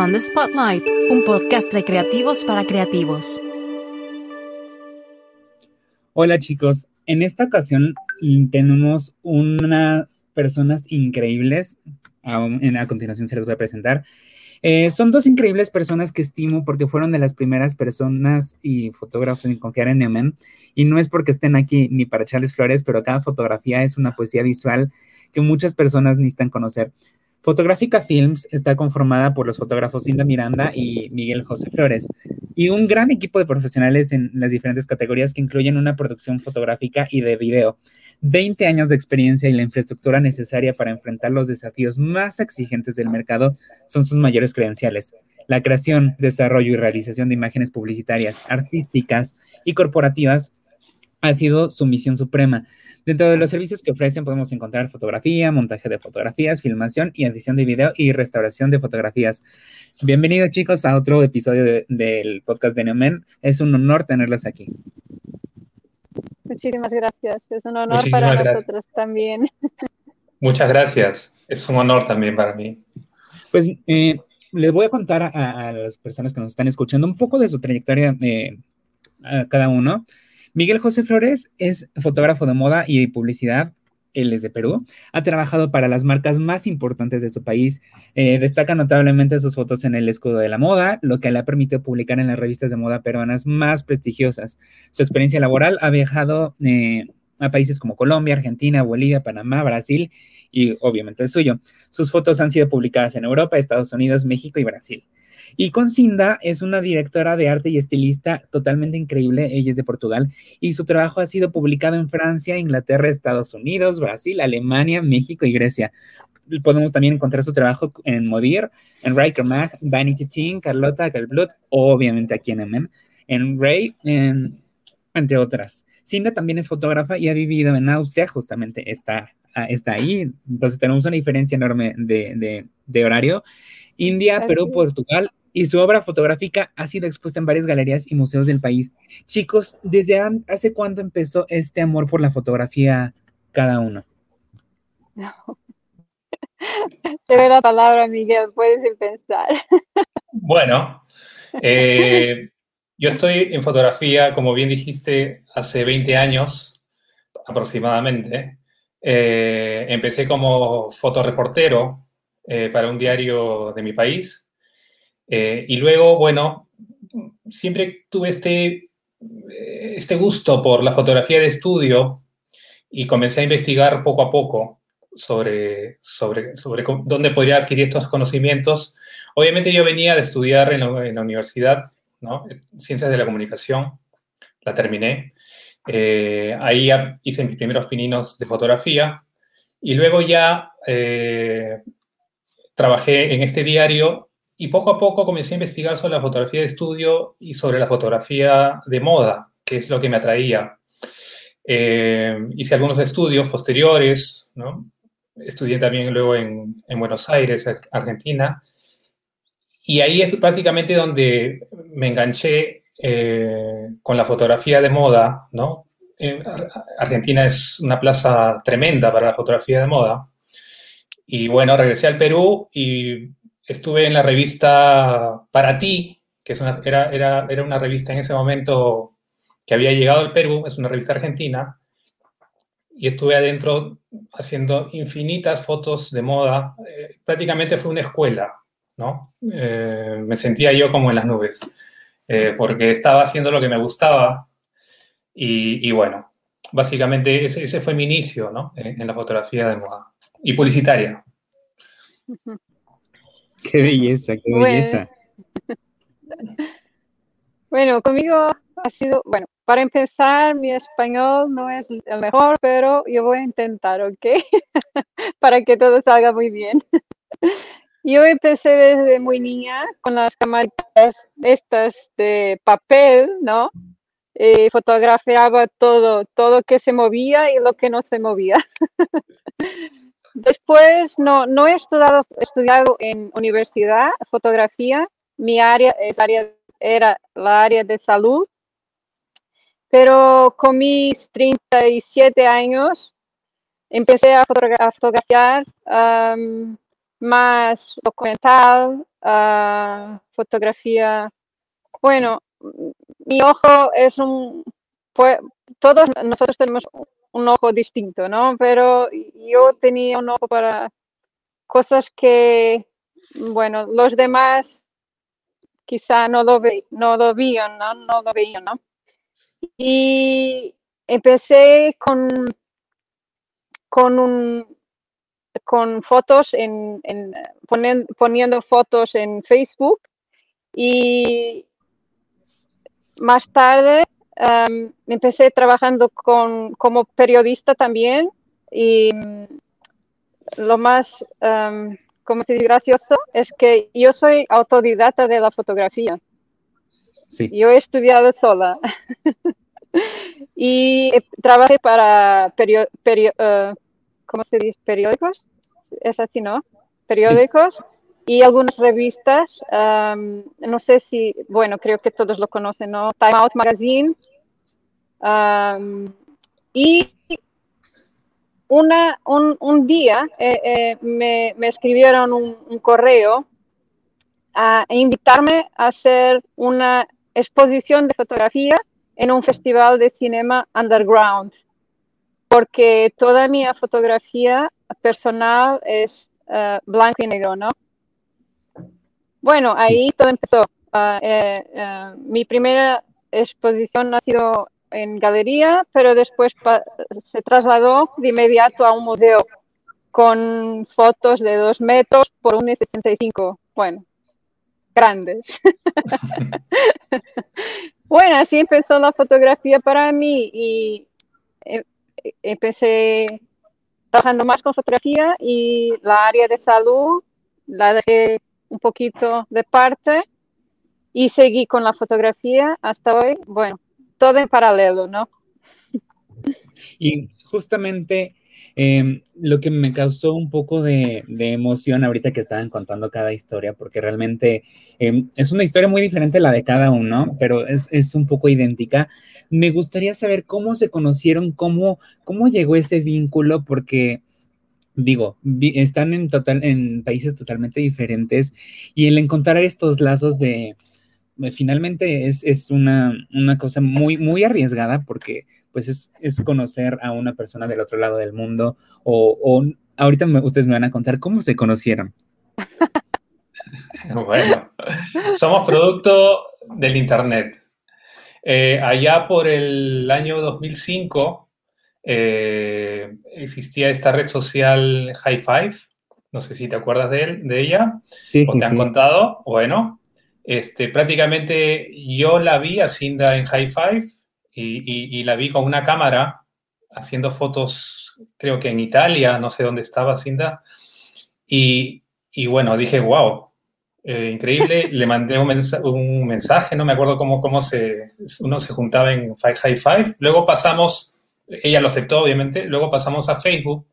On the Spotlight, un podcast de creativos para creativos. Hola chicos, en esta ocasión tenemos unas personas increíbles. A, continuación se les voy a presentar. Eh, son dos increíbles personas que estimo porque fueron de las primeras personas y fotógrafos en confiar en Neomen. Y no es porque estén aquí ni para echarles flores, pero cada fotografía es una poesía visual que muchas personas necesitan conocer. Fotográfica Films está conformada por los fotógrafos Inda Miranda y Miguel José Flores y un gran equipo de profesionales en las diferentes categorías que incluyen una producción fotográfica y de video, 20 años de experiencia y la infraestructura necesaria para enfrentar los desafíos más exigentes del mercado son sus mayores credenciales. La creación, desarrollo y realización de imágenes publicitarias, artísticas y corporativas ha sido su misión suprema. Dentro de los servicios que ofrecen podemos encontrar fotografía, montaje de fotografías, filmación y edición de video y restauración de fotografías. Bienvenidos chicos a otro episodio del podcast de Neomen. Es un honor tenerlos aquí. Muchísimas gracias. Es un honor para nosotros también. Muchas gracias. Es un honor también para mí. Pues eh, les voy a contar a, las personas que nos están escuchando un poco de su trayectoria eh, a cada uno. Miguel José Flores es fotógrafo de moda y publicidad. Él es de Perú. Ha trabajado para las marcas más importantes de su país. Eh, destaca notablemente sus fotos en el escudo de la moda, lo que le ha permitido publicar en las revistas de moda peruanas más prestigiosas. Su experiencia laboral ha viajado eh, a países como Colombia, Argentina, Bolivia, Panamá, Brasil y obviamente el suyo. Sus fotos han sido publicadas en Europa, Estados Unidos, México y Brasil. Y con Cinda es una directora de arte y estilista totalmente increíble, ella es de Portugal, y su trabajo ha sido publicado en Francia, Inglaterra, Estados Unidos, Brasil, Alemania, México y Grecia. Podemos también encontrar su trabajo en Modir, en Riker Mag, Vanity Teen, Carlota, Calblut, obviamente aquí en MM, en Ray, entre otras. Cinda también es fotógrafa y ha vivido en Austria, justamente está, ah, está ahí, entonces tenemos una diferencia enorme de, de horario. India, Perú, Portugal y su obra fotográfica ha sido expuesta en varias galerías y museos del país. Chicos, ¿desde hace cuándo empezó este amor por la fotografía cada uno? Te doy la palabra, Miguel, puedes empezar. Bueno, eh, yo estoy en fotografía, como bien dijiste, hace 20 años aproximadamente. Eh, empecé como fotoreportero eh, para un diario de mi país eh, y luego, bueno, siempre tuve este, este gusto por la fotografía de estudio y comencé a investigar poco a poco sobre, sobre, sobre dónde podría adquirir estos conocimientos. Obviamente yo venía de estudiar en la, universidad. Ciencias de la Comunicación, la terminé. Eh, ahí hice mis primeros pininos de fotografía y luego ya eh, trabajé en este diario y poco a poco comencé a investigar sobre la fotografía de estudio y sobre la fotografía de moda, que es lo que me atraía. Eh, hice algunos estudios posteriores, ¿no? Estudié también luego en, en, Buenos Aires, Argentina. Y ahí es básicamente donde me enganché eh, con la fotografía de moda, ¿no? Argentina es una plaza tremenda para la fotografía de moda. Y bueno, regresé al Perú y estuve en la revista Para Ti, que era, una revista en ese momento que había llegado al Perú, es una revista argentina, y estuve adentro haciendo infinitas fotos de moda. Eh, prácticamente fue una escuela, ¿no? Eh, me sentía yo como en las nubes, eh, porque estaba haciendo lo que me gustaba y, bueno, básicamente ese, fue mi inicio, ¿no? En, la fotografía de moda y publicitaria. Qué belleza, qué belleza. Bueno. conmigo ha sido, bueno, para empezar, mi español no es el mejor, pero yo voy a intentar, ¿ok? para que todo salga muy bien. Yo empecé desde muy niña con las cámaras estas de papel, ¿no? Y fotografiaba todo, todo que se movía y lo que no se movía. Después no, no he estudiado, estudiado en universidad fotografía. Mi área, es área era la área de salud. Pero con mis 37 años empecé a, fotografiar más documental ah, fotografía. Bueno, mi ojo es un, pues, todos nosotros tenemos un ojo distinto, ¿no? Pero yo tenía un ojo para cosas que, bueno, los demás quizá no lo, ve, no lo veían, ¿no? No lo veían, ¿no? Y empecé con, con, un, con fotos, en, en poniendo fotos en Facebook y más tarde em, empecé trabajando con, como periodista también y mm, lo más, um, como se dice, gracioso es que yo soy autodidacta de la fotografía. Sí. Yo he estudiado sola y trabajé para uh, ¿cómo se dice? periódicos, es así, ¿no? Periódicos y algunas revistas, no sé si, bueno, creo que todos lo conocen, ¿no? Time Out Magazine. y una, un, día eh, eh, me, escribieron un, correo a invitarme a hacer una exposición de fotografía en un festival de cinema underground, porque toda mi fotografía personal es eh, blanco y negro, ¿no? Bueno, ahí todo empezó. Ah, eh, eh, mi primera exposición ha sido en galería, pero después se trasladó de inmediato a un museo con fotos de dos metros por 1,65. Bueno, grandes. bueno, así empezó la fotografía para mí y eh, empecé trabajando más con fotografía y la área de salud la dejé un poquito de parte y seguí con la fotografía hasta hoy. Bueno, todo en paralelo, ¿no? Y justamente em, lo que me causó un poco de, emoción ahorita que estaban contando cada historia, porque realmente em, es una historia muy diferente la de cada uno, pero es, un poco idéntica. Me gustaría saber cómo se conocieron, cómo, cómo llegó ese vínculo, porque digo, están en, total, en países totalmente diferentes y el encontrar estos lazos de, eh, finalmente es, una, cosa muy, muy arriesgada porque pues es, conocer a una persona del otro lado del mundo o, ahorita ustedes me van a contar cómo se conocieron. bueno, somos producto del Internet. Eh, allá por el año 2005 eh, existía esta red social High Five, no sé si te acuerdas de, él, de ella, sí, o te han contado, bueno, este, prácticamente yo la vi a Cinda en High Five y, la vi con una cámara haciendo fotos, creo que en Italia, no sé dónde estaba Cinda, y, bueno, dije, wow, eh, increíble, le mandé un, un, mensaje, no me acuerdo cómo, cómo se, uno se juntaba en High Five, luego pasamos ella lo aceptó, obviamente. Luego pasamos a Facebook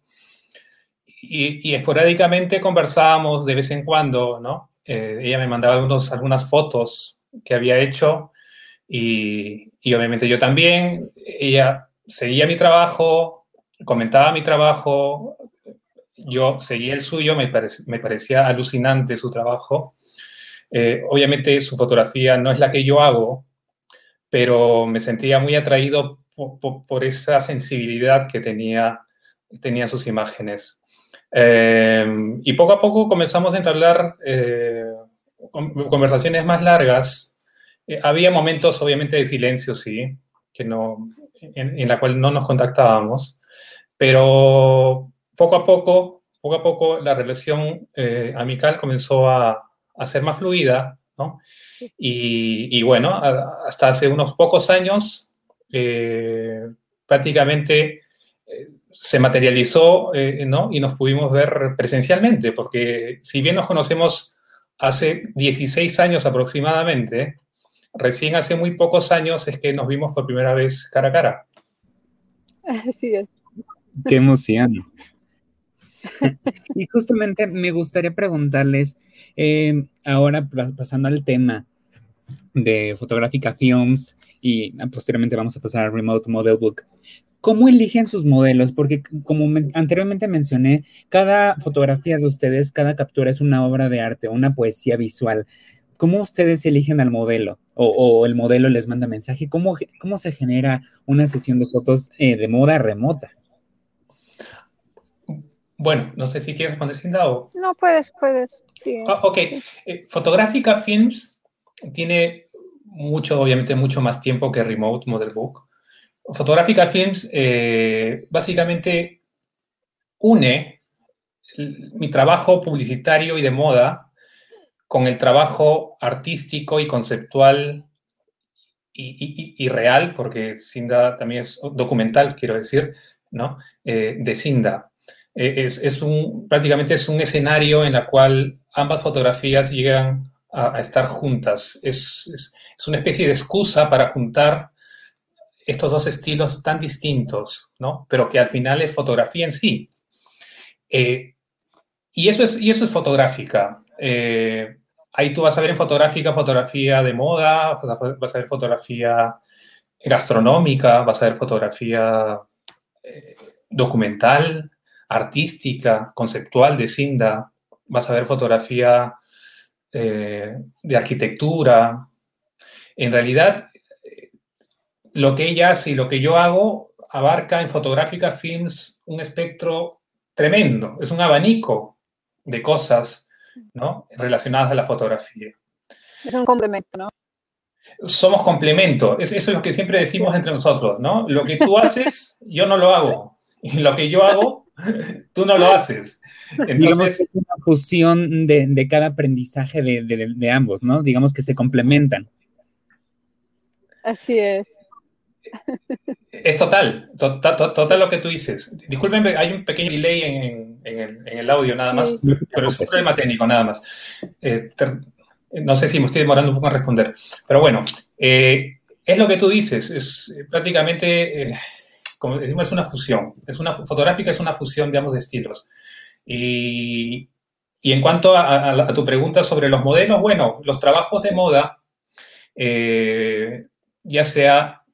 y, esporádicamente conversábamos de vez en cuando, ¿no? Eh, ella me mandaba algunos, algunas fotos que había hecho y, obviamente yo también. Ella seguía mi trabajo, comentaba mi trabajo, yo seguía el suyo, me, me parecía alucinante su trabajo. Eh, obviamente su fotografía no es la que yo hago, pero me sentía muy atraído por, esa sensibilidad que tenía, tenía sus imágenes. Eh, y poco a poco comenzamos a entablar eh, conversaciones más largas. Eh, había momentos, obviamente, de silencio, sí, que no, en, la cual no nos contactábamos, pero poco a poco, poco a poco, la relación amical comenzó a, a, ser más fluida, ¿no? Y, y bueno, hasta hace unos pocos años eh, prácticamente eh, se materializó eh, ¿no? y nos pudimos ver presencialmente, porque si bien nos conocemos hace 16 años aproximadamente, recién hace muy pocos años es que nos vimos por primera vez cara a cara. Así es. Qué emoción. y justamente me gustaría preguntarles, ahora pasando al tema de Fotográfica Films, y posteriormente vamos a pasar al Remote Model Book. ¿Cómo eligen sus modelos? Porque como anteriormente mencioné, cada fotografía de ustedes, cada captura es una obra de arte, una poesía visual. ¿Cómo ustedes eligen al modelo? O, el modelo les manda mensaje. ¿Cómo, cómo se genera una sesión de fotos eh, de moda remota? Bueno, no sé si quieres responder, Cinda, o... No, puedes, puedes. Ah, ok. Eh, Fotográfica Films tiene mucho, obviamente, mucho más tiempo que Remote Model Book. Fotográfica Films eh, básicamente une mi trabajo publicitario y de moda con el trabajo artístico y conceptual y, real, porque Cinda también es documental, quiero decir, ¿no? Eh, de Cinda. Eh, es, un, prácticamente es un escenario en el cual ambas fotografías llegan a, estar juntas. Es, es, una especie de excusa para juntar estos dos estilos tan distintos, ¿no? Pero que al final es fotografía en sí. Eh, y, eso es, y eso es fotográfica. Eh, ahí tú vas a ver en fotográfica fotografía de moda, vas a ver fotografía gastronómica, vas a ver fotografía eh, documental, artística, conceptual de Cinda, vas a ver fotografía de arquitectura. En realidad, lo que ella hace y lo que yo hago abarca en Fotográfica Films un espectro tremendo, es un abanico de cosas ¿no? relacionadas a la fotografía. Es un complemento, ¿no? Somos complemento, eso es lo que siempre decimos entre nosotros, ¿no? Lo que tú haces, yo no lo hago, y lo que yo hago, tú no lo haces. Digamos que es una fusión de, cada aprendizaje de, de ambos, ¿no? Digamos que se complementan. Así es. Es total, total, lo que tú dices. Disculpen, hay un pequeño delay en, el, audio nada más, pero es un problema técnico nada más. Eh, no sé si me estoy demorando un poco en responder, pero bueno, eh, es lo que tú dices, es eh, prácticamente, como decimos, es una fusión, es una fotográfica, es una fusión de ambos estilos. Y, en cuanto a, tu pregunta sobre los modelos, bueno, los trabajos de moda, ya sea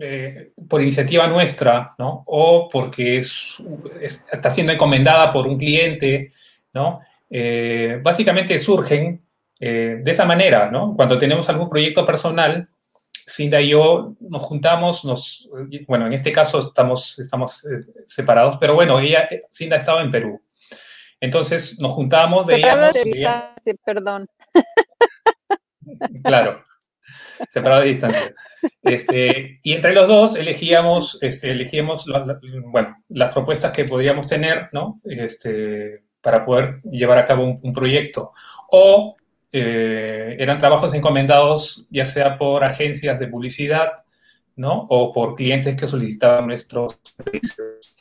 eh, por iniciativa nuestra, ¿no? O porque es, está siendo encomendada por un cliente, ¿no? Eh, básicamente surgen eh, de esa manera, ¿no? Cuando tenemos algún proyecto personal, Cinda y yo nos juntamos, nos, bueno, en este caso estamos, estamos separados, pero bueno, ella, Cinda estaba en Perú. Entonces nos juntamos, veíamos... perdón. Claro, separado de distancia. Este, y entre los dos elegíamos, este, elegíamos bueno, las propuestas que podríamos tener ¿no? este, para poder llevar a cabo un, proyecto. O eh, eran trabajos encomendados ya sea por agencias de publicidad ¿no? o por clientes que solicitaban nuestros servicios.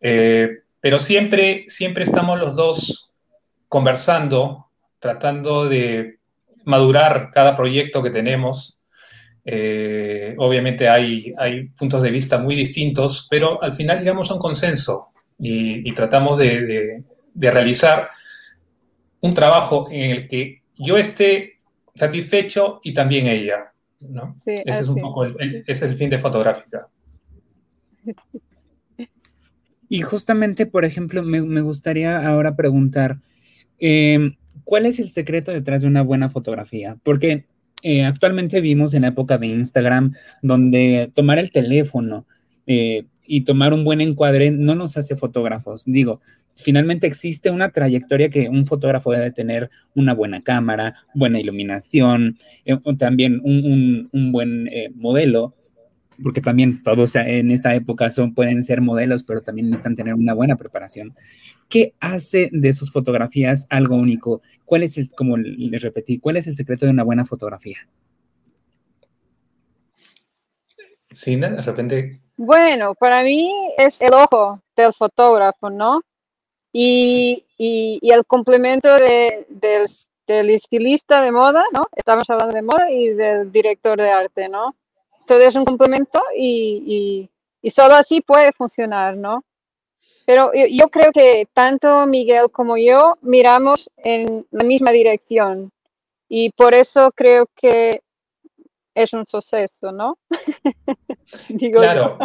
Eh, pero siempre, siempre estamos los dos conversando, tratando de madurar cada proyecto que tenemos eh, obviamente hay, hay puntos de vista muy distintos, pero al final llegamos a un consenso y, tratamos de, realizar un trabajo en el que yo esté satisfecho y también ella. ese es un poco el, es el fin de fotográfica. Y justamente, por ejemplo, me, gustaría ahora preguntar, eh, ¿cuál es el secreto detrás de una buena fotografía? Porque eh, actualmente vimos en la época de Instagram donde tomar el teléfono eh, y tomar un buen encuadre no nos hace fotógrafos. Digo, finalmente existe una trayectoria que un fotógrafo debe tener una buena cámara, buena iluminación, eh, también un, un buen modelo porque también todos en esta época son, pueden ser modelos, pero también necesitan tener una buena preparación. ¿Qué hace de sus fotografías algo único? ¿Cuál es, el, como les repetí, cuál es el secreto de una buena fotografía? Sí, de repente. Bueno, para mí es el ojo del fotógrafo, ¿no? Y, y, el complemento del, del estilista de moda, ¿no? Estamos hablando de moda y del director de arte, ¿no? todo es un complemento y, y, solo así puede funcionar, ¿no? Pero yo, creo que tanto Miguel como yo miramos en la misma dirección y por eso creo que es un suceso, ¿no? claro.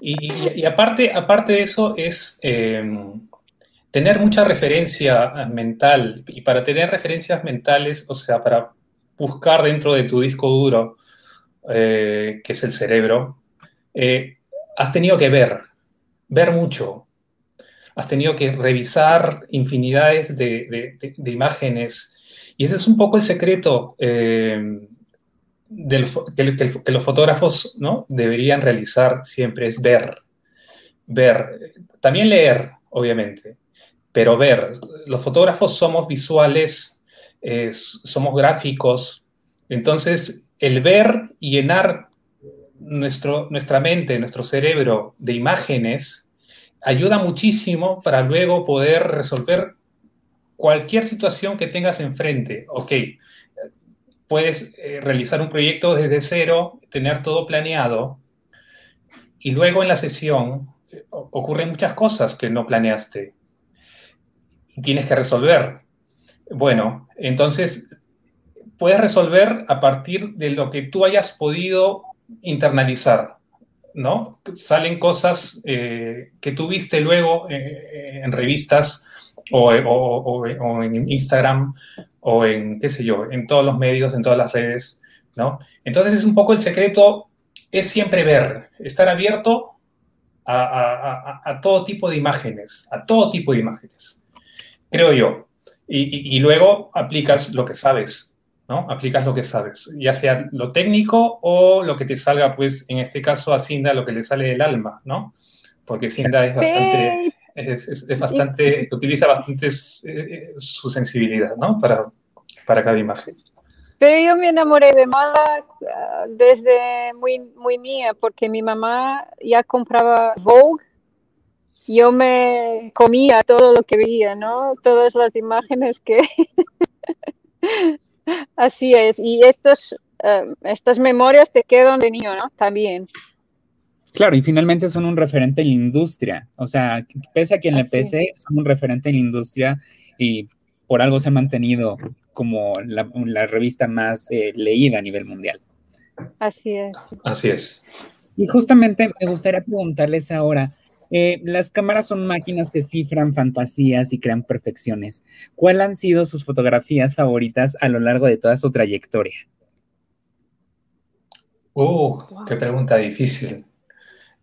Y, aparte, aparte de eso es em, tener mucha referencia mental. Y para tener referencias mentales, o sea, para buscar dentro de tu disco duro, eh, que es el cerebro, eh, has tenido que ver, ver mucho. Has tenido que revisar infinidades de, imágenes. Y ese es un poco el secreto em, que, los fotógrafos ¿no? deberían realizar siempre es ver, ver, también leer, obviamente, pero ver. Los fotógrafos somos visuales, somos gráficos, entonces el ver y llenar nuestro, nuestra mente, nuestro cerebro de imágenes, ayuda muchísimo para luego poder resolver cualquier situación que tengas enfrente. Ok, puedes eh, realizar un proyecto desde cero, tener todo planeado y luego en la sesión eh, ocurren muchas cosas que no planeaste y tienes que resolver. Bueno, entonces puedes resolver a partir de lo que tú hayas podido internalizar, ¿no? Salen cosas eh, que tú viste luego en revistas o, o, en Instagram o en, qué sé yo, en todos los medios, en todas las redes, ¿no? Entonces es un poco el secreto, es siempre ver, estar abierto a, todo tipo de imágenes, a todo tipo de imágenes, creo yo. Y, luego aplicas lo que sabes, ¿no? Aplicas lo que sabes, ya sea lo técnico o lo que te salga, pues, en este caso a Cinda, lo que le sale del alma, ¿no? Porque Cinda es bastante es, bastante, utiliza bastante eh, su sensibilidad, ¿no? Para, para cada imagen. Pero yo me enamoré de moda ah, desde muy, muy mía, porque mi mamá ya compraba Vogue. Yo me comía todo lo que veía, ¿no? Todas las imágenes que... Así es. Y estos, ah, estas memorias te quedan de niño, ¿no? También. Claro, y finalmente son un referente en la industria. O sea, pese a quien le pese, son un referente en la industria y por algo se ha mantenido como la, revista más eh, leída a nivel mundial. Así es. Así es. Y justamente me gustaría preguntarles ahora, eh, las cámaras son máquinas que cifran fantasías y crean perfecciones. ¿Cuáles han sido sus fotografías favoritas a lo largo de toda su trayectoria? Uh, qué pregunta difícil.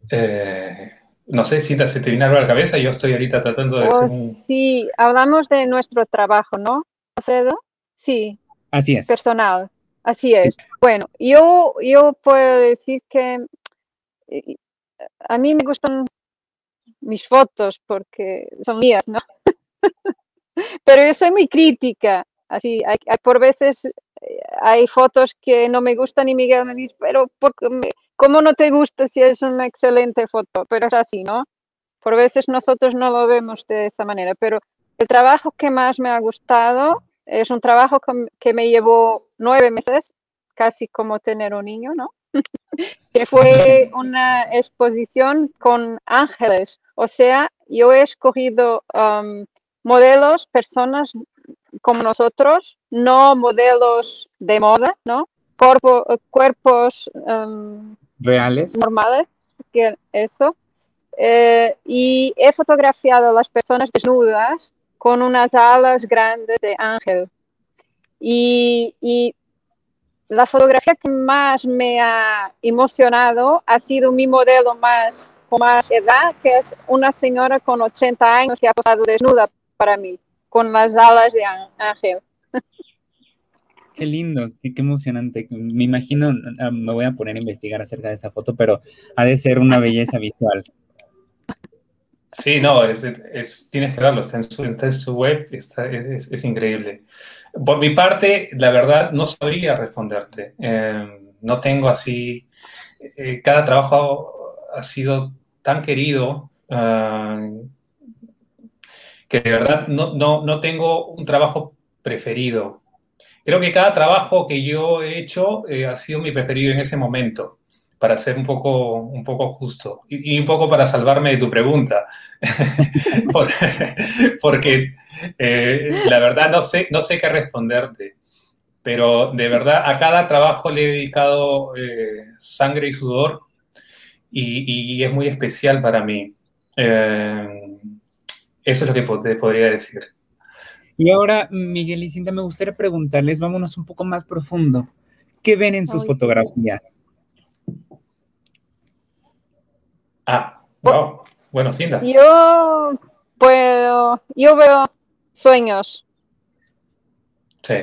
Eh, no sé si te, se te viene algo a la cabeza, yo estoy ahorita tratando de... Oh, Sí, hablamos de nuestro trabajo, ¿no, Alfredo? Sí. Así es. Personal, así es. Bueno, yo, yo puedo decir que eh, a mí me gustan mis fotos porque son mías, ¿no? Pero yo soy muy crítica, así, hay, por veces eh, hay fotos que no me gustan y Miguel me dice, pero porque me, ¿Cómo no te gusta si es una excelente foto? Pero es así, ¿no? Por veces nosotros no lo vemos de esa manera, pero el trabajo que más me ha gustado es un trabajo que me llevó nueve meses, casi como tener un niño, ¿no? que fue una exposición con ángeles. O sea, yo he escogido um, modelos, personas como nosotros, no modelos de moda, ¿no? cuerpos um, reales. Normales, que eso. Eh, y he fotografiado a las personas desnudas con unas alas grandes de ángel. Y, la fotografía que más me ha emocionado ha sido mi modelo más con más edad, que es una señora con 80 años que ha posado desnuda para mí, con las alas de ángel. Qué lindo, qué, emocionante. Me imagino, ah, me voy a poner a investigar acerca de esa foto, pero ha de ser una belleza visual. Sí, no, es, tienes que verlo, está en su, web, es, increíble. Por mi parte, la verdad, no sabría responderte. Em, no tengo así, eh, cada trabajo ha sido tan querido que de verdad no, no, no tengo un trabajo preferido creo que cada trabajo que yo he hecho eh, ha sido mi preferido en ese momento, para ser un poco, un poco justo y, un poco para salvarme de tu pregunta, porque, eh, la verdad no sé, no sé qué responderte. pero de verdad a cada trabajo le he dedicado eh, sangre y sudor y, es muy especial para mí. Eh, eso es lo que te podría decir. Y ahora, Miguel y Cinta, me gustaría preguntarles, vámonos un poco más profundo. ¿Qué ven en sus fotografías? Ah, wow. Bueno, Cinta. Yo puedo, yo veo sueños. Sí.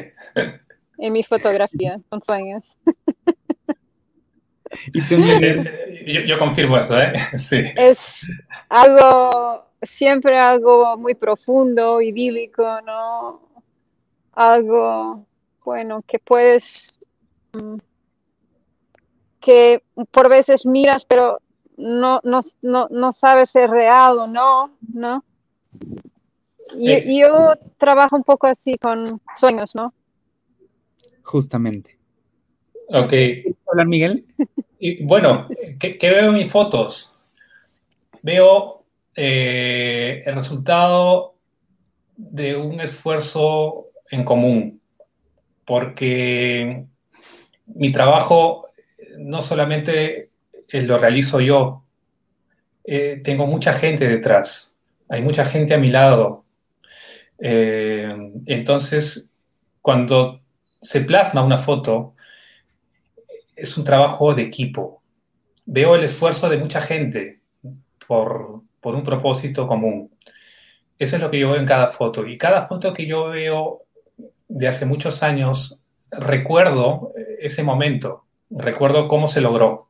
En mi fotografía, son sueños. Eh, yo, confirmo eso, ¿eh? Sí. Es algo, siempre algo muy profundo, idílico, ¿no? Algo, bueno, que puedes, mm, que por veces miras, pero no, no, no, no sabes si es real o no, ¿no? Y, eh. yo trabajo un poco así con sueños, ¿no? Justamente. Ok. Hola, Miguel. Y, bueno, ¿qué, veo en mis fotos? Veo eh, el resultado de un esfuerzo en común, porque mi trabajo no solamente lo realizo yo, eh, tengo mucha gente detrás, hay mucha gente a mi lado. Eh, entonces, cuando se plasma una foto, es un trabajo de equipo. Veo el esfuerzo de mucha gente por, un propósito común. Eso es lo que yo veo en cada foto. Y cada foto que yo veo de hace muchos años, recuerdo ese momento, recuerdo cómo se logró,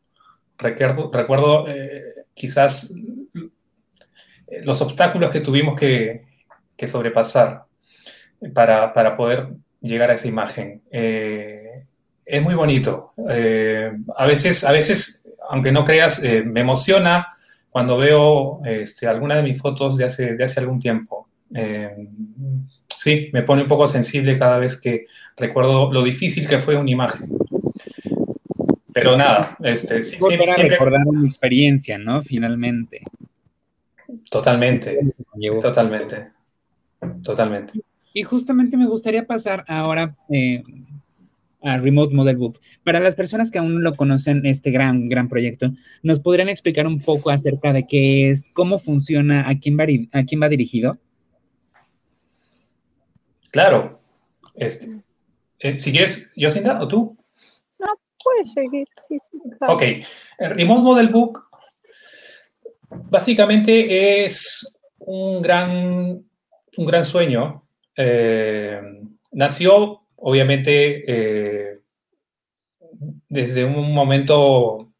recuerdo, recuerdo eh, quizás los obstáculos que tuvimos que, sobrepasar para, poder llegar a esa imagen. Eh, es muy bonito. Eh, a, veces, a veces, aunque no creas, eh, me emociona cuando veo este, alguna de mis fotos de hace, de hace algún tiempo. Eh, sí, me pone un poco sensible cada vez que recuerdo lo difícil que fue una imagen. Pero nada, este, sí, siempre, recordar una experiencia, ¿no? Finalmente. Totalmente, totalmente, totalmente. Y justamente me gustaría pasar ahora, a Remote Model Book. Para las personas que aún no lo conocen, este gran, gran proyecto, ¿nos podrían explicar un poco acerca de qué es, cómo funciona, a quién va, a quién va dirigido? Claro. Este, eh, si quieres, Yosinda, o tú. No, puedes seguir, sí, sí. Ok. El Remote Model Book básicamente es un gran, un gran sueño. Eh, nació obviamente, eh, desde un momento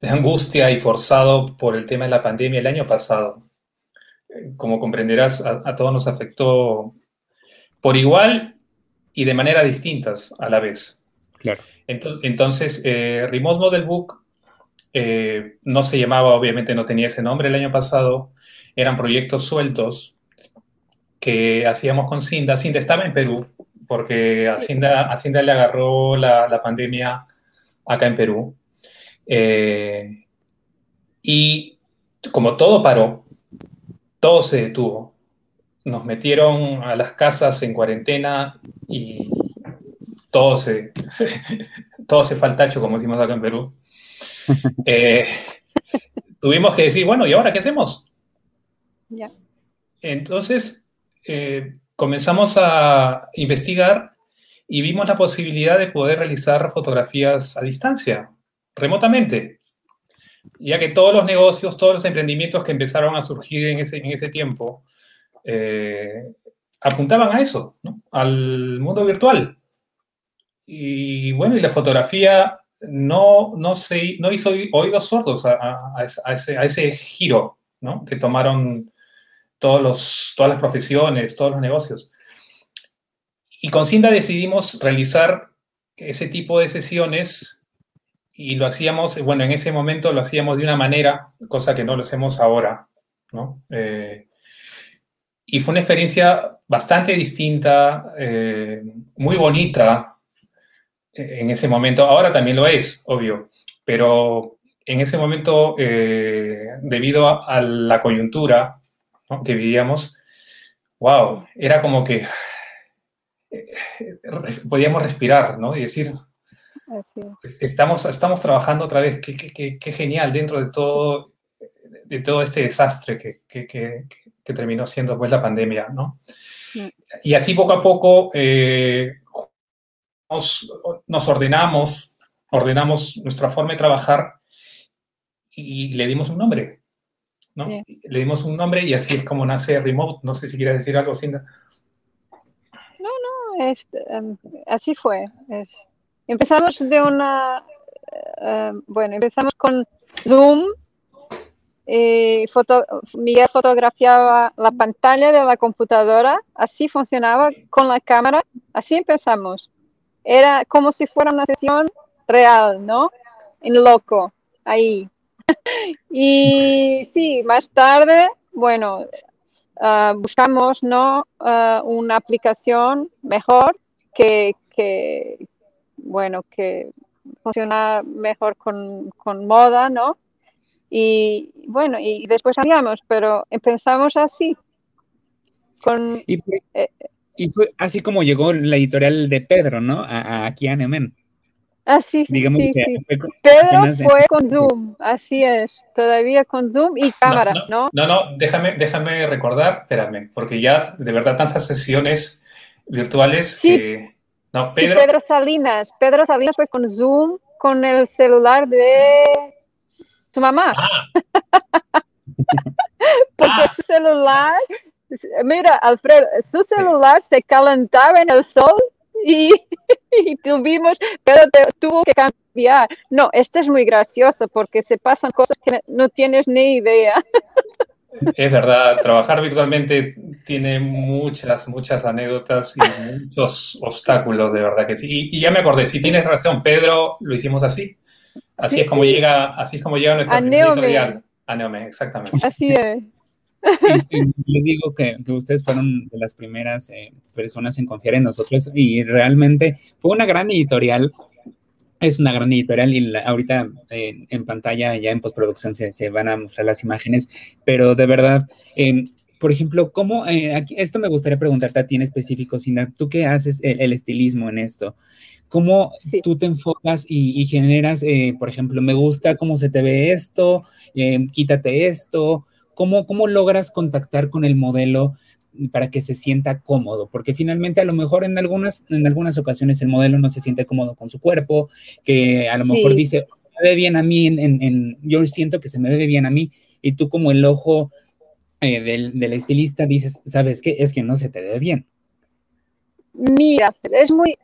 de angustia y forzado por el tema de la pandemia el año pasado. Como comprenderás, a, todos nos afectó por igual y de manera distintas a la vez. Claro. Entonces, eh, Remote Model Book eh, no se llamaba, obviamente no tenía ese nombre el año pasado, eran proyectos sueltos que hacíamos con Cinda. Cinda estaba en Perú, porque Hacienda, Hacienda le agarró la, pandemia acá en Perú. Eh, y como todo paró, todo se detuvo. Nos metieron a las casas en cuarentena y todo se, todo se fue como decimos acá en Perú. Eh, tuvimos que decir, bueno, ¿y ahora qué hacemos? Entonces, eh, comenzamos a investigar y vimos la posibilidad de poder realizar fotografías a distancia, remotamente, ya que todos los negocios, todos los emprendimientos que empezaron a surgir en ese, en ese tiempo, eh, apuntaban a eso, al mundo virtual. Y bueno, y la fotografía no, no, se, no hizo oídos sordos a, ese, a ese, giro que tomaron todos los, todas las profesiones, todos los negocios. Y con Cinda decidimos realizar ese tipo de sesiones y lo hacíamos, bueno, en ese momento lo hacíamos de una manera, cosa que no lo hacemos ahora, ¿no? Eh, y fue una experiencia bastante distinta, eh, muy bonita eh, en ese momento. Ahora también lo es, obvio, pero en ese momento, debido a, la coyuntura, que vivíamos, wow, era como que podíamos respirar, ¿no? Y decir, estamos, estamos trabajando otra vez, qué, qué, qué, genial dentro de todo, de todo este desastre que, que terminó siendo pues la pandemia, ¿no? Y así poco a poco eh, nos, nos, ordenamos, ordenamos nuestra forma de trabajar y le dimos un nombre, ¿no? Le dimos un nombre y así es como nace Remote. No sé si quieres decir algo, Cinda. No, no, es, um, así fue. Es, empezamos de una, uh, bueno, empezamos con Zoom foto, Miguel fotografiaba la pantalla de la computadora, así funcionaba con la cámara, así empezamos. Era como si fuera una sesión real, ¿no? En loco, ahí. y sí, más tarde, bueno, uh, buscamos, ¿no? Uh, una aplicación mejor que, que, bueno, que funciona mejor con, con moda, ¿no? Y bueno, y después cambiamos, pero empezamos así. Con, y, eh, y, fue así como llegó la editorial de Pedro, ¿no? A, aquí a Nemen. Así, sí, sí. Pedro fue con Zoom, así es, todavía con Zoom y cámara, ¿no? No, no, déjame, déjame recordar, espérame, porque ya de verdad tantas sesiones virtuales sí. que... No, Pedro... Pedro Salinas, Pedro Salinas fue con Zoom, con el celular de tu mamá. Ah. Porque ah. su celular, mira, Alfredo, su celular se calentaba en el sol y, tuvimos, pero tuvo que cambiar. No, esto es muy gracioso porque se pasan cosas que no tienes ni idea. Es verdad, trabajar virtualmente tiene muchas, muchas anécdotas y muchos obstáculos, de verdad que sí. Y, y ya me acordé, si tienes razón, Pedro, lo hicimos así. Así es como llega, así es como llega nuestra editorial. A Neome, exactamente. Así es. Les digo que, que, ustedes fueron de las primeras eh, personas en confiar en nosotros y realmente fue una gran editorial. Es una gran editorial y ahorita eh, en pantalla, ya en postproducción, se, se, van a mostrar las imágenes, pero de verdad, eh, por ejemplo, ¿cómo, aquí, esto me gustaría preguntarte a ti en específico, Sina, tú qué haces el, el estilismo en esto? ¿Cómo tú te enfocas y, generas, eh, por ejemplo, me gusta cómo se te ve esto, eh, quítate esto? ¿Cómo, ¿Cómo logras contactar con el modelo para que se sienta cómodo? Porque finalmente a lo mejor en algunas, en algunas ocasiones el modelo no se siente cómodo con su cuerpo, que a lo mejor dice, se me ve bien a mí, en, yo siento que se me ve bien a mí, y tú como el ojo eh, del, del estilista dices, ¿sabes qué? Es que no se te ve bien. Mira, es muy,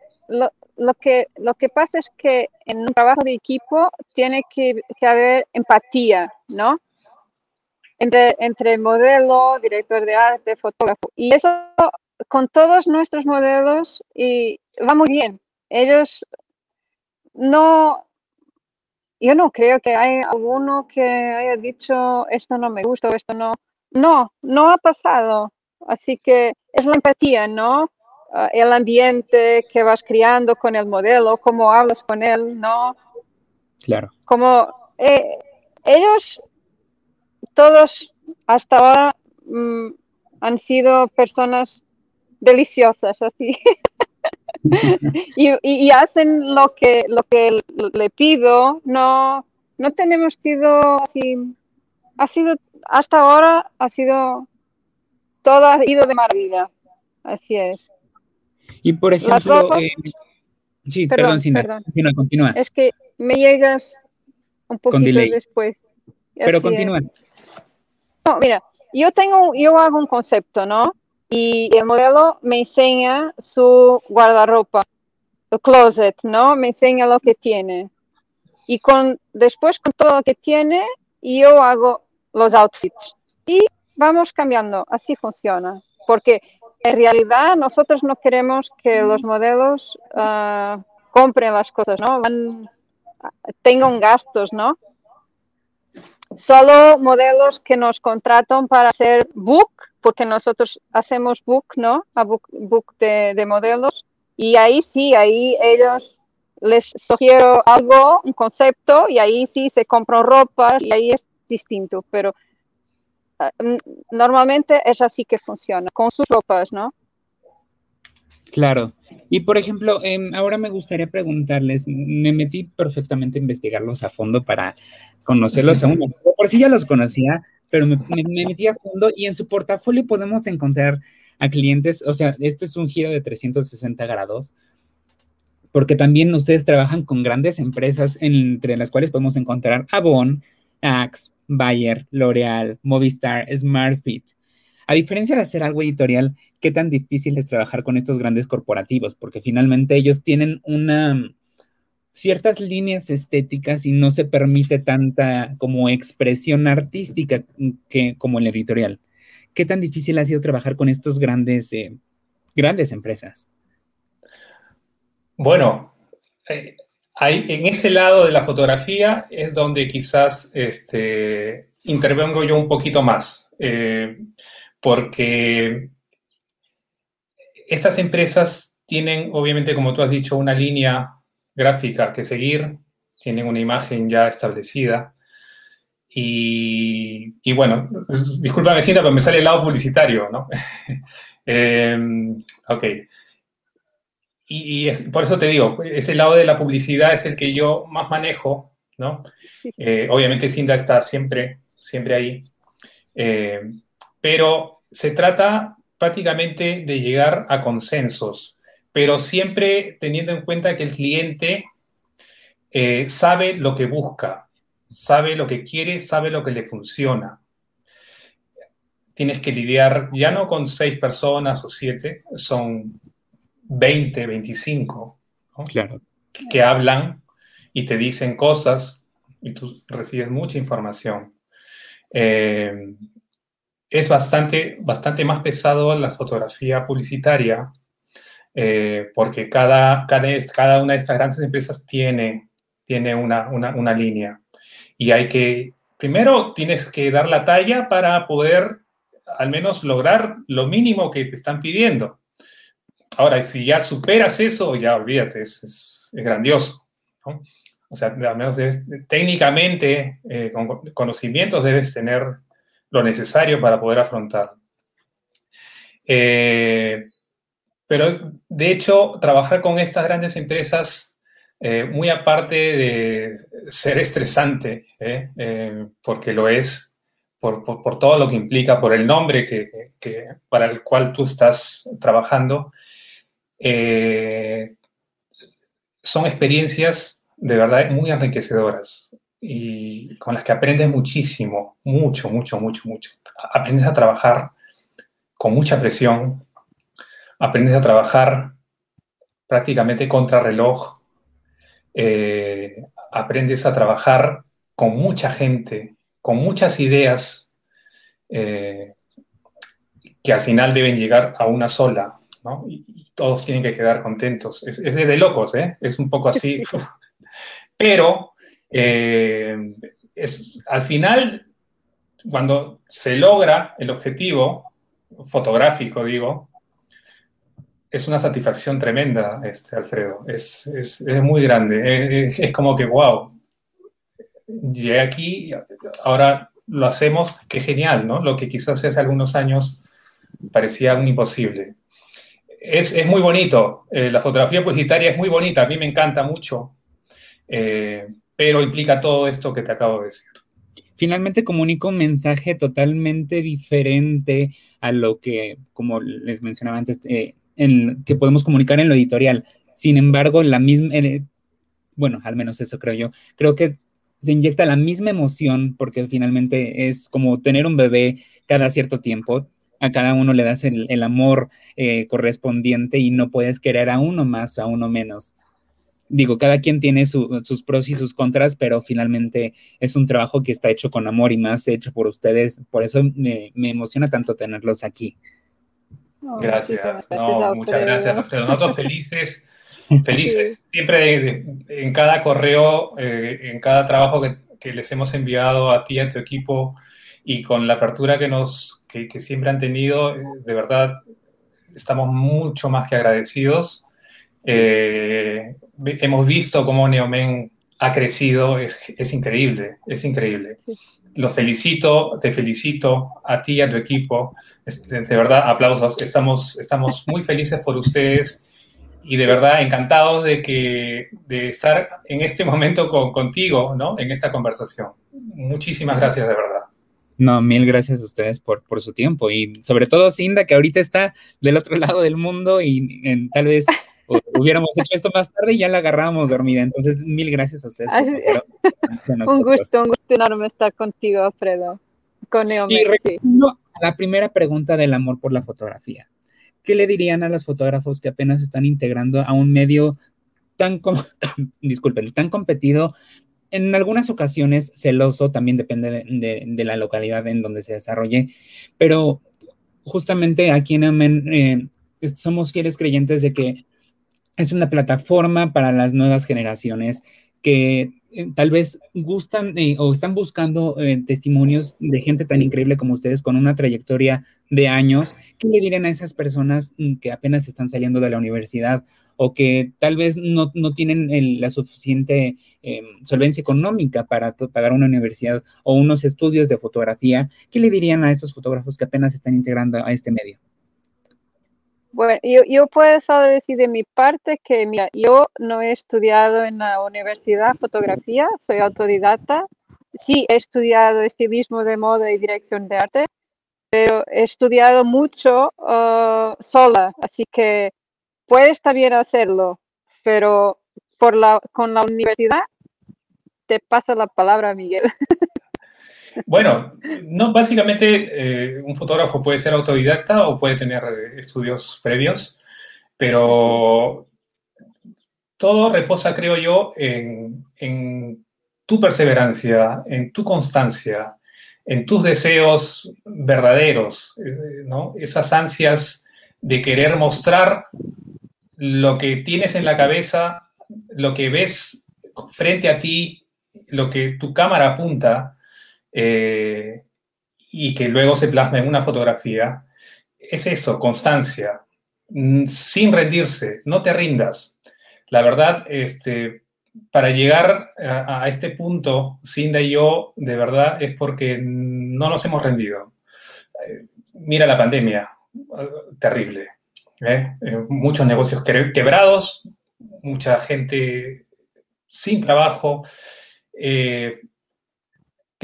lo que, lo que pasa es que en un trabajo de equipo tiene que, haber empatía, ¿no? Entre, entre modelo, director de arte, fotógrafo. Y eso con todos nuestros modelos y va muy bien. Ellos no, yo no creo que hay alguno que haya dicho esto no me gusta o esto no. No, no ha pasado. Así que es la empatía, ¿no? Ah, el ambiente que vas criando con el modelo, cómo hablas con él, ¿no? Claro. Como eh, ellos, todos hasta ahora mm, han sido personas deliciosas, así. y, hacen lo que, lo que le pido, no, no tenemos sido así, ha sido, hasta ahora ha sido, todo ha ido de maravilla, así es. Y por ejemplo, eh, sí, perdón, Continúa, continúa. Es que me llegas un poquito después. Pero continúa. No, mira, yo tengo, yo hago un concepto, ¿no? Y el modelo me enseña su guardarropa, el closet, ¿no? Me enseña lo que tiene. Y con, después con todo lo que tiene, yo hago los outfits. Y vamos cambiando, así funciona. Porque en realidad nosotros no queremos que los modelos uh, compren las cosas, ¿no? Tengan gastos, ¿no? Solo modelos que nos contratan para hacer book, porque nosotros hacemos book, ¿no? A book, book de, de modelos. Y ahí sí, ahí ellos les sugiero algo, un concepto, y ahí sí se compran ropa y ahí es distinto. Pero normalmente es así que funciona, con sus ropas, ¿no? Claro. Y por ejemplo, em, ahora me gustaría preguntarles, me metí perfectamente a investigarlos a fondo para conocerlos aún. Por si ya los conocía, pero me, metí a fondo y en su portafolio podemos encontrar a clientes, o sea, este es un giro de 360 grados, porque también ustedes trabajan con grandes empresas entre las cuales podemos encontrar Avon, Axe, Bayer, L'Oreal, Movistar, SmartFit. A diferencia de hacer algo editorial, ¿qué tan difícil es trabajar con estos grandes corporativos? Porque finalmente ellos tienen una ciertas líneas estéticas y no se permite tanta como expresión artística que como en la editorial. ¿Qué tan difícil ha sido trabajar con estos grandes, eh, grandes empresas? Bueno, eh, en ese lado de la fotografía es donde quizás este, intervengo yo un poquito más. Eh, porque estas empresas tienen, obviamente, como tú has dicho, una línea gráfica que seguir, tienen una imagen ya establecida. Y, bueno, discúlpame, Cinta, pero me sale el lado publicitario, ¿no? Em, ok. Y, por eso te digo, ese lado de la publicidad es el que yo más manejo, ¿no? Eh, obviamente Cinta está siempre, siempre ahí. Eh, pero se trata prácticamente de llegar a consensos, pero siempre teniendo en cuenta que el cliente eh, sabe lo que busca, sabe lo que quiere, sabe lo que le funciona. Tienes que lidiar ya no con seis personas o siete, son 20, 25, claro. que hablan y te dicen cosas y tú recibes mucha información. Eh, es bastante, bastante más pesado la fotografía publicitaria, eh, porque cada, cada, cada, una de estas grandes empresas tiene, tiene una, una, línea. Y hay que, primero tienes que dar la talla para poder al menos lograr lo mínimo que te están pidiendo. Ahora, si ya superas eso, ya olvídate, es, grandioso. O sea, al menos técnicamente, eh, con conocimientos debes tener lo necesario para poder afrontar. Eh, pero de hecho, trabajar con estas grandes empresas, eh, muy aparte de ser estresante, eh, porque lo es, por, todo lo que implica, por el nombre que, para el cual tú estás trabajando, son experiencias de verdad muy enriquecedoras y con las que aprendes muchísimo, mucho, mucho, mucho, mucho. Aprendes a trabajar con mucha presión, aprendes a trabajar prácticamente contra reloj, eh, aprendes a trabajar con mucha gente, con muchas ideas eh, que al final deben llegar a una sola, ¿no? Y, todos tienen que quedar contentos. Es, es de locos, ¿eh? Es un poco así. Pero eh, es, al final, cuando se logra el objetivo fotográfico, digo, es una satisfacción tremenda, este, Alfredo. Es, es, es muy grande. Es, como que, wow, llegué aquí, ahora lo hacemos, qué genial, ¿no? Lo que quizás hace algunos años parecía un imposible. Es, muy bonito. Eh, la fotografía publicitaria es muy bonita, a mí me encanta mucho. Eh, pero implica todo esto que te acabo de decir. Finalmente comunica un mensaje totalmente diferente a lo que, como les mencionaba antes, eh, que podemos comunicar en lo editorial. Sin embargo, la misma, bueno, al menos eso creo yo, creo que se inyecta la misma emoción porque finalmente es como tener un bebé cada cierto tiempo. A cada uno le das el, amor eh, correspondiente y no puedes querer a uno más, a uno menos digo, cada quien tiene sus pros y sus contras, pero finalmente es un trabajo que está hecho con amor y más hecho por ustedes. Por eso me, emociona tanto tenerlos aquí. gracias. No, muchas gracias, Alfredo. Nosotros felices, felices. Siempre en cada correo, eh, en cada trabajo que, les hemos enviado a ti, a tu equipo, y con la apertura que, nos, que, que siempre han tenido, eh, de verdad, estamos mucho más que agradecidos. Eh, hemos visto cómo Neomen ha crecido, es, es increíble, es increíble. Los felicito, te felicito a ti y a tu equipo. Este, de verdad, aplausos. Estamos, estamos muy felices por ustedes y de verdad encantados de, que, de estar en este momento con, contigo, ¿no? En esta conversación. Muchísimas gracias, de verdad. No, mil gracias a ustedes por, por su tiempo y sobre todo Cinda, que ahorita está del otro lado del mundo y en, tal vez hubiéramos hecho esto más tarde y ya la agarrábamos dormida. Entonces, mil gracias a ustedes. un gusto, un gusto enorme estar contigo, Alfredo. Con y a la primera pregunta del amor por la fotografía. ¿Qué le dirían a los fotógrafos que apenas están integrando a un medio tan, disculpen, tan competido, en algunas ocasiones celoso, también depende de, la localidad en donde se desarrolle, pero justamente aquí en Amen eh, somos fieles creyentes de que es una plataforma para las nuevas generaciones que eh, tal vez gustan eh, o están buscando eh, testimonios de gente tan increíble como ustedes con una trayectoria de años, ¿qué le dirían a esas personas mm, que apenas están saliendo de la universidad o que tal vez no, tienen la suficiente em, solvencia económica para pagar una universidad o unos estudios de fotografía? ¿Qué le dirían a esos fotógrafos que apenas están integrando a este medio? Bueno, yo, yo, puedo solo decir de mi parte que, mira, yo no he estudiado en la universidad fotografía, soy autodidacta. Sí, he estudiado estilismo de moda y dirección de arte, pero he estudiado mucho uh, sola, así que puede estar bien hacerlo, pero por la, con la universidad te paso la palabra, Miguel. Bueno, no, básicamente eh, un fotógrafo puede ser autodidacta o puede tener eh, estudios previos, pero todo reposa, creo yo, en, tu perseverancia, en tu constancia, en tus deseos verdaderos, ¿no? Esas ansias de querer mostrar lo que tienes en la cabeza, lo que ves frente a ti, lo que tu cámara apunta, eh, y que luego se plasma en una fotografía, es eso, constancia, mm, sin rendirse, no te rindas. La verdad, este, para llegar a, este punto, Cinda y yo, de verdad, es porque no nos hemos rendido. Eh, mira la pandemia, eh, terrible. muchos negocios quebrados, mucha gente sin trabajo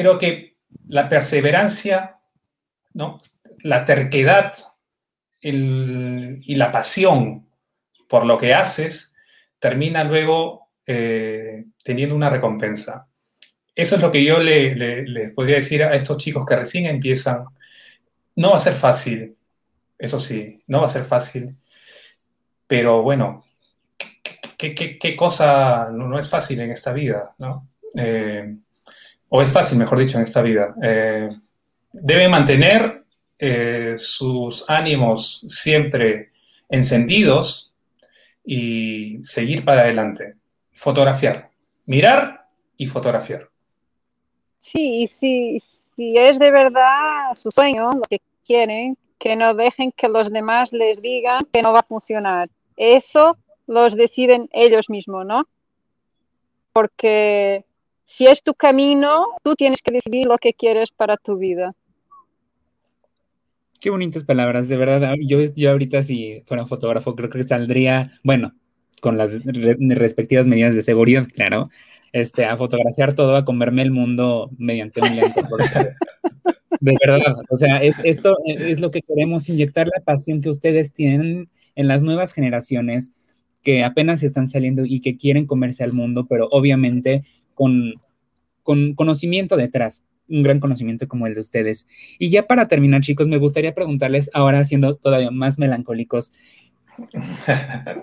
creo que la perseverancia, ¿no? la terquedad y la pasión por lo que haces termina luego eh, teniendo una recompensa. Eso es lo que yo les podría decir a estos chicos que recién empiezan. No va a ser fácil, eso sí, no va a ser fácil, pero bueno, ¿qué, cosa no, es fácil en esta vida? ¿no? Eh, o es fácil, mejor dicho, en esta vida. Eh, debe mantener eh, sus ánimos siempre encendidos y seguir para adelante. Fotografiar, mirar y fotografiar. Sí, y si, si es de verdad su sueño, lo que quieren, que no dejen que los demás les digan que no va a funcionar. Eso los deciden ellos mismos, ¿no? Porque si es tu camino, tú tienes que decidir lo que quieres para tu vida. Qué bonitas palabras, de verdad. Yo, yo ahorita si fuera fotógrafo creo que saldría, bueno, con las respectivas medidas de seguridad, claro, este, a fotografiar todo, a comerme el mundo mediante un lente. de verdad, o sea, esto es lo que queremos, inyectar la pasión que ustedes tienen en las nuevas generaciones que apenas están saliendo y que quieren comerse al mundo, pero obviamente con, conocimiento detrás, un gran conocimiento como el de ustedes. Y ya para terminar, chicos, me gustaría preguntarles, ahora siendo todavía más melancólicos,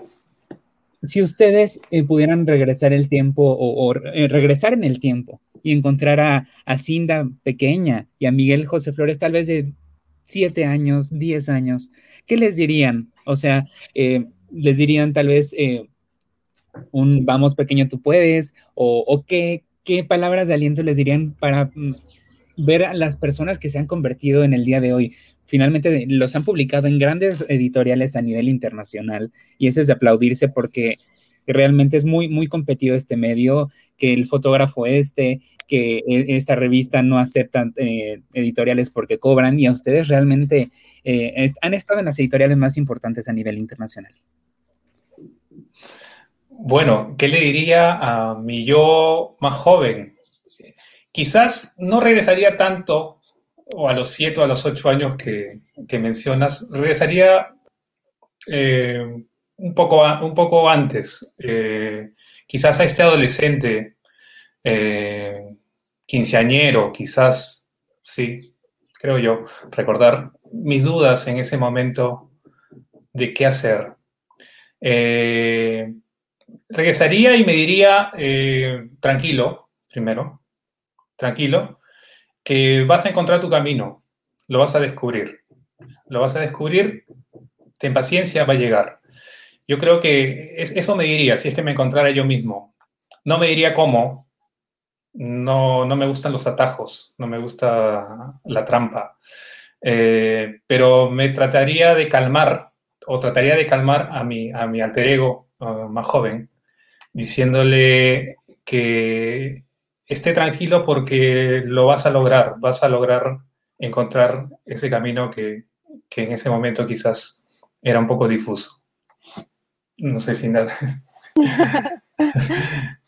si ustedes eh, pudieran regresar el tiempo o, eh, regresar en el tiempo y encontrar a, Cinda pequeña y a Miguel José Flores tal vez de siete años, diez años, ¿qué les dirían? O sea, eh, les dirían tal vez un vamos pequeño, tú puedes, o, qué, qué palabras de aliento les dirían para mm, ver a las personas que se han convertido en el día de hoy. Finalmente los han publicado en grandes editoriales a nivel internacional y eso es de aplaudirse porque que realmente es muy, muy competido este medio, que el fotógrafo este, que e, esta revista no aceptan eh, editoriales porque cobran y a ustedes realmente eh, han estado en las editoriales más importantes a nivel internacional. Bueno, ¿qué le diría a mi yo más joven? Quizás no regresaría tanto, o a los siete o a los ocho años que, mencionas, regresaría eh, un, poco, un poco antes, eh, quizás a este adolescente, eh, quinceañero, quizás, sí, creo yo, recordar mis dudas en ese momento de qué hacer. Regresaría y me diría, eh, tranquilo, primero, tranquilo, que vas a encontrar tu camino, lo vas a descubrir. Lo vas a descubrir, ten paciencia, va a llegar. Yo creo que eso me diría, si es que me encontrara yo mismo. No me diría cómo, no, no me gustan los atajos, no me gusta la trampa, eh, pero me trataría de calmar o trataría de calmar a mi, a mi alter ego uh, más joven diciéndole que esté tranquilo porque lo vas a lograr, vas a lograr encontrar ese camino que, en ese momento quizás era un poco difuso. No sé si nada.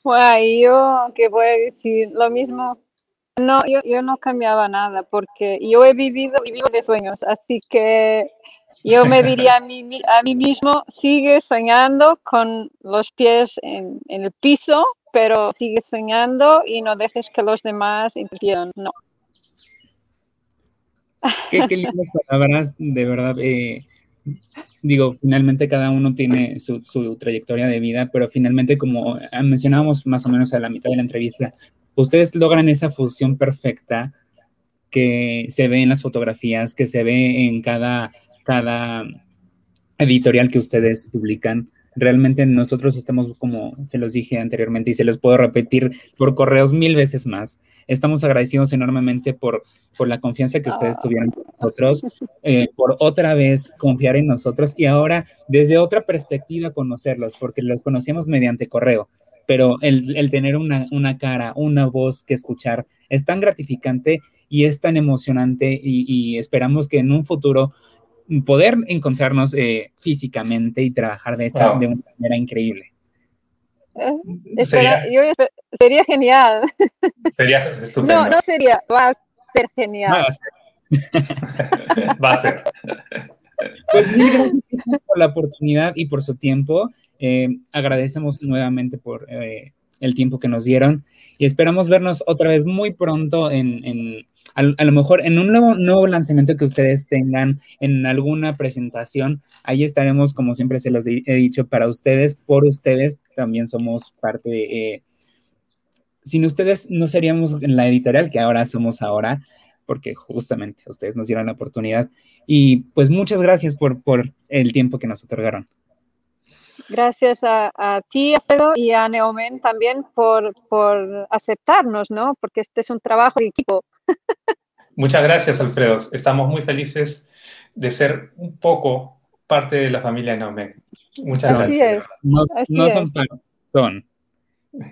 bueno, yo que voy a decir lo mismo. No, yo, yo no cambiaba nada porque yo he vivido, vivido de sueños, así que yo me diría a mí, a mí mismo, sigue soñando con los pies en, el piso, pero sigue soñando y no dejes que los demás interfieran, no. Qué, qué lindas palabras, de verdad. Eh, digo, finalmente cada uno tiene su, su, trayectoria de vida, pero finalmente, como mencionábamos más o menos a la mitad de la entrevista, ustedes logran esa fusión perfecta que se ve en las fotografías, que se ve en cada cada editorial que ustedes publican. Realmente nosotros estamos, como se los dije anteriormente y se los puedo repetir por correos mil veces más, estamos agradecidos enormemente por, por la confianza que ustedes tuvieron con nosotros, eh, por otra vez confiar en nosotros y ahora desde otra perspectiva conocerlos, porque los conocíamos mediante correo, pero el, tener una, una, cara, una voz que escuchar es tan gratificante y es tan emocionante y, y esperamos que en un futuro poder encontrarnos eh, físicamente y trabajar de esta de una manera increíble. Eh, sería, genial. Sería estupendo. No, no sería, va a ser genial. Va a ser. va a ser. Pues mil gracias por la oportunidad y por su tiempo. Eh, agradecemos nuevamente por el tiempo que nos dieron y esperamos vernos otra vez muy pronto en, en a, lo mejor en un nuevo, nuevo lanzamiento que ustedes tengan, en alguna presentación, ahí estaremos, como siempre se los he, dicho, para ustedes, por ustedes, también somos parte de... Eh, sin ustedes no seríamos en la editorial que ahora somos ahora, porque justamente ustedes nos dieron la oportunidad. Y pues muchas gracias por, por el tiempo que nos otorgaron. Gracias a, ti, Alfredo, y a Neomen también por, por aceptarnos, ¿no? Porque este es un trabajo de equipo. Muchas gracias, Alfredo. Estamos muy felices de ser un poco parte de la familia Neomen. Muchas gracias. No, son son.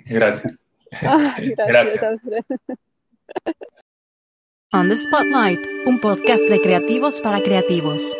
Gracias. gracias. gracias. On the Spotlight, un podcast de creativos para creativos.